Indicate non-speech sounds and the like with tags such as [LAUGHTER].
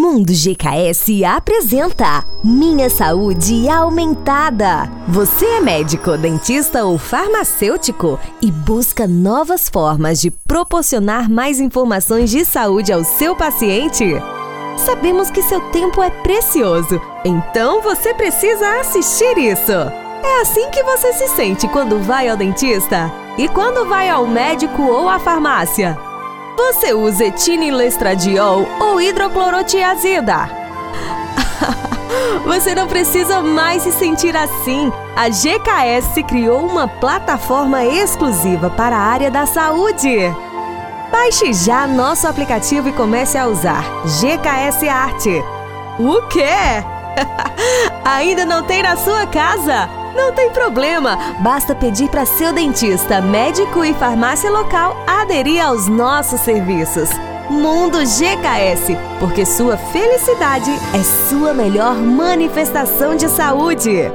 Mundo GKS apresenta Minha Saúde Aumentada. Você é médico, dentista ou farmacêutico e busca novas formas de proporcionar mais informações de saúde ao seu paciente? Sabemos que seu tempo é precioso, então você precisa assistir isso. É assim que você se sente quando vai ao dentista e quando vai ao médico ou à farmácia. Você usa etinilestradiol ou hidroclorotiazida? [LAUGHS] Você não precisa mais se sentir assim. A GKS criou uma plataforma exclusiva para a área da saúde. Baixe já nosso aplicativo e comece a usar GKS Arte. O quê? [LAUGHS] Ainda não tem na sua casa? Não tem problema, basta pedir para seu dentista, médico e farmácia local aderir aos nossos serviços. Mundo GKS, porque sua felicidade é sua melhor manifestação de saúde.